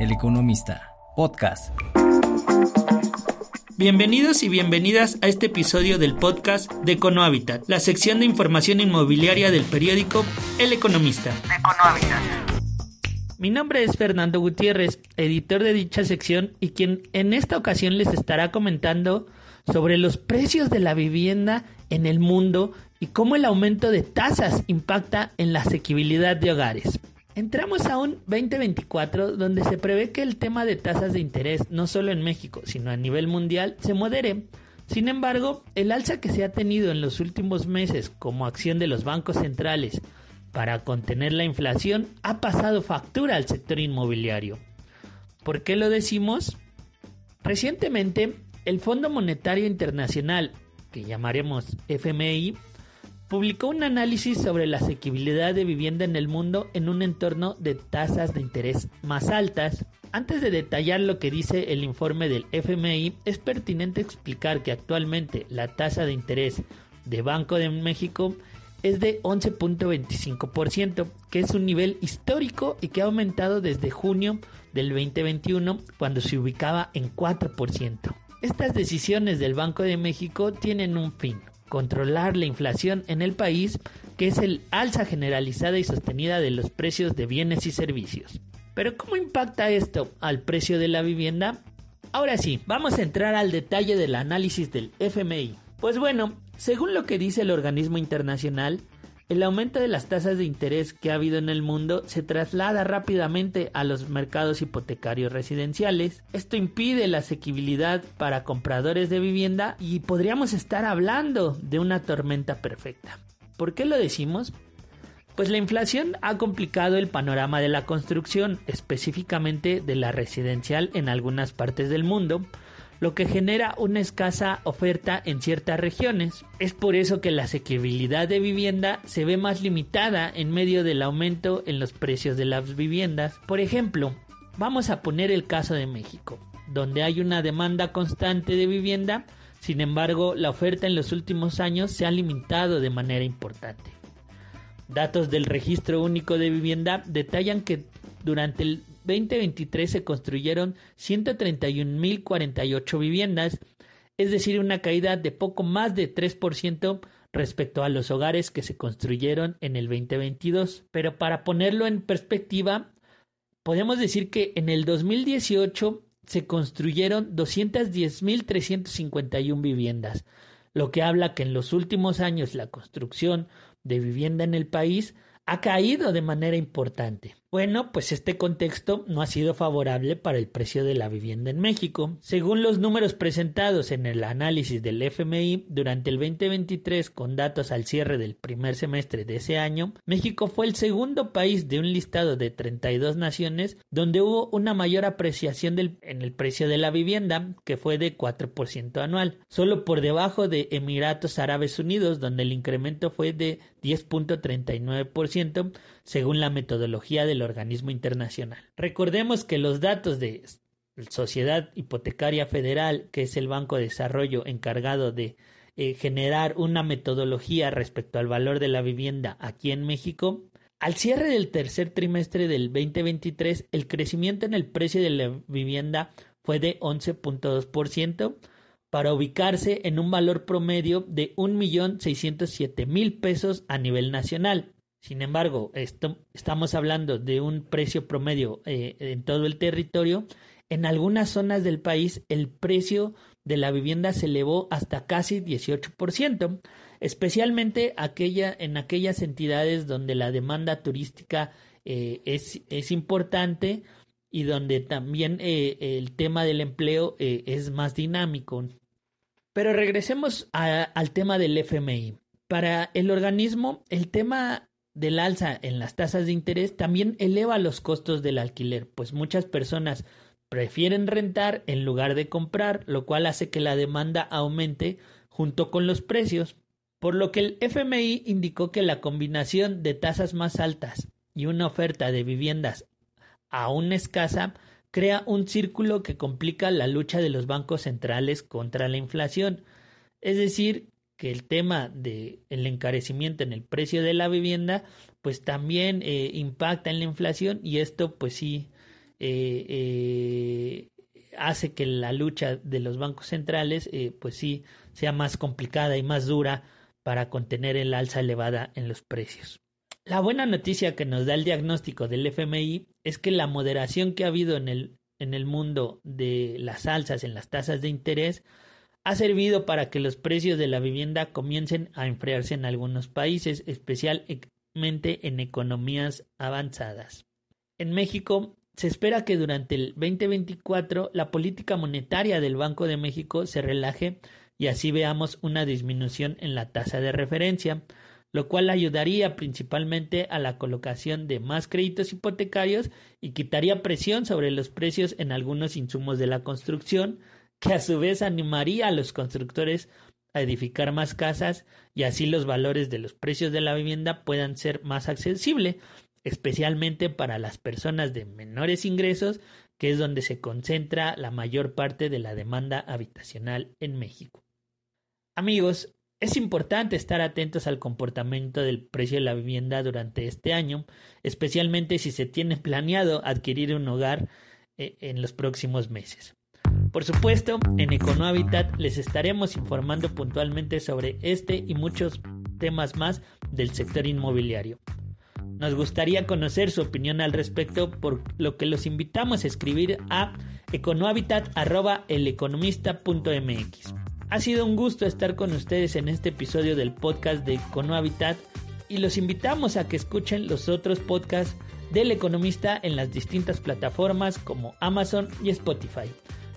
El Economista, podcast. Bienvenidos y bienvenidas a este episodio del podcast de Econohabitat, la sección de información inmobiliaria del periódico El Economista. Mi nombre es Fernando Gutiérrez, editor de dicha sección y quien en esta ocasión les estará comentando sobre los precios de la vivienda en el mundo y cómo el aumento de tasas impacta en la asequibilidad de hogares. Entramos a un 2024 donde se prevé que el tema de tasas de interés, no solo en México, sino a nivel mundial, se modere. Sin embargo, el alza que se ha tenido en los últimos meses como acción de los bancos centrales para contener la inflación ha pasado factura al sector inmobiliario. ¿Por qué lo decimos? Recientemente, el Fondo Monetario Internacional, que llamaremos FMI, publicó un análisis sobre la asequibilidad de vivienda en el mundo en un entorno de tasas de interés más altas. Antes de detallar lo que dice el informe del FMI, es pertinente explicar que actualmente la tasa de interés de Banco de México es de 11.25%, que es un nivel histórico y que ha aumentado desde junio del 2021, cuando se ubicaba en 4%. Estas decisiones del Banco de México tienen un fin, controlar la inflación en el país, que es el alza generalizada y sostenida de los precios de bienes y servicios. Pero ¿cómo impacta esto al precio de la vivienda? Ahora sí, vamos a entrar al detalle del análisis del FMI. Pues bueno, según lo que dice el organismo internacional, el aumento de las tasas de interés que ha habido en el mundo se traslada rápidamente a los mercados hipotecarios residenciales. Esto impide la asequibilidad para compradores de vivienda y podríamos estar hablando de una tormenta perfecta. ¿Por qué lo decimos? Pues la inflación ha complicado el panorama de la construcción, específicamente de la residencial en algunas partes del mundo, lo que genera una escasa oferta en ciertas regiones. Es por eso que la asequibilidad de vivienda se ve más limitada en medio del aumento en los precios de las viviendas. Por ejemplo, vamos a poner el caso de México, donde hay una demanda constante de vivienda, sin embargo la oferta en los últimos años se ha limitado de manera importante. Datos del Registro Único de Vivienda detallan que durante el 2023 se construyeron 131.048 viviendas, es decir, una caída de poco más de 3% respecto a los hogares que se construyeron en el 2022. Pero para ponerlo en perspectiva, podemos decir que en el 2018 se construyeron 210.351 viviendas, lo que habla que en los últimos años la construcción de vivienda en el país ha caído de manera importante. Bueno, pues este contexto no ha sido favorable para el precio de la vivienda en México. Según los números presentados en el análisis del FMI durante el 2023 con datos al cierre del primer semestre de ese año, México fue el segundo país de un listado de 32 naciones donde hubo una mayor apreciación en el precio de la vivienda, que fue de 4% anual, solo por debajo de Emiratos Árabes Unidos, donde el incremento fue de 10.39%, según la metodología del organismo internacional. Recordemos que los datos de Sociedad Hipotecaria Federal, que es el Banco de Desarrollo encargado de eh, generar una metodología respecto al valor de la vivienda aquí en México, al cierre del tercer trimestre del 2023, el crecimiento en el precio de la vivienda fue de 11.2% para ubicarse en un valor promedio de 1.607.000 pesos a nivel nacional. Sin embargo, esto, estamos hablando de un precio promedio eh, en todo el territorio. En algunas zonas del país el precio de la vivienda se elevó hasta casi 18%, especialmente aquella, en aquellas entidades donde la demanda turística eh, es, es, importante y donde también eh, el tema del empleo es más dinámico. Pero regresemos al tema del FMI. Para el organismo, el tema del alza en las tasas de interés también eleva los costos del alquiler, pues muchas personas prefieren rentar en lugar de comprar, lo cual hace que la demanda aumente junto con los precios, por lo que el FMI indicó que la combinación de tasas más altas y una oferta de viviendas aún escasa crea un círculo que complica la lucha de los bancos centrales contra la inflación. Es decir, que el tema del el encarecimiento en el precio de la vivienda pues también eh, impacta en la inflación y esto pues sí eh, eh, hace que la lucha de los bancos centrales, pues sí, sea más complicada y más dura para contener el alza elevada en los precios. La buena noticia que nos da el diagnóstico del FMI es que la moderación que ha habido en el, en el mundo de las alzas en las tasas de interés ha servido para que los precios de la vivienda comiencen a enfriarse en algunos países, especialmente en economías avanzadas. En México, se espera que durante el 2024 la política monetaria del Banco de México se relaje y así veamos una disminución en la tasa de referencia, lo cual ayudaría principalmente a la colocación de más créditos hipotecarios y quitaría presión sobre los precios en algunos insumos de la construcción, que a su vez animaría a los constructores a edificar más casas y así los valores de los precios de la vivienda puedan ser más accesibles, especialmente para las personas de menores ingresos, que es donde se concentra la mayor parte de la demanda habitacional en México. Amigos, es importante estar atentos al comportamiento del precio de la vivienda durante este año, especialmente si se tiene planeado adquirir un hogar eh, en los próximos meses. Por supuesto, en Econohabitat les estaremos informando puntualmente sobre este y muchos temas más del sector inmobiliario. Nos gustaría conocer su opinión al respecto, por lo que los invitamos a escribir a econohabitat.eleconomista.mx. Ha sido un gusto estar con ustedes en este episodio del podcast de Econohabitat y los invitamos a que escuchen los otros podcasts del economista en las distintas plataformas como Amazon y Spotify.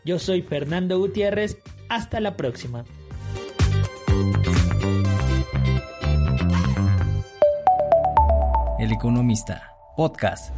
Yo soy Fernando Gutiérrez, hasta la próxima. El economista, podcast.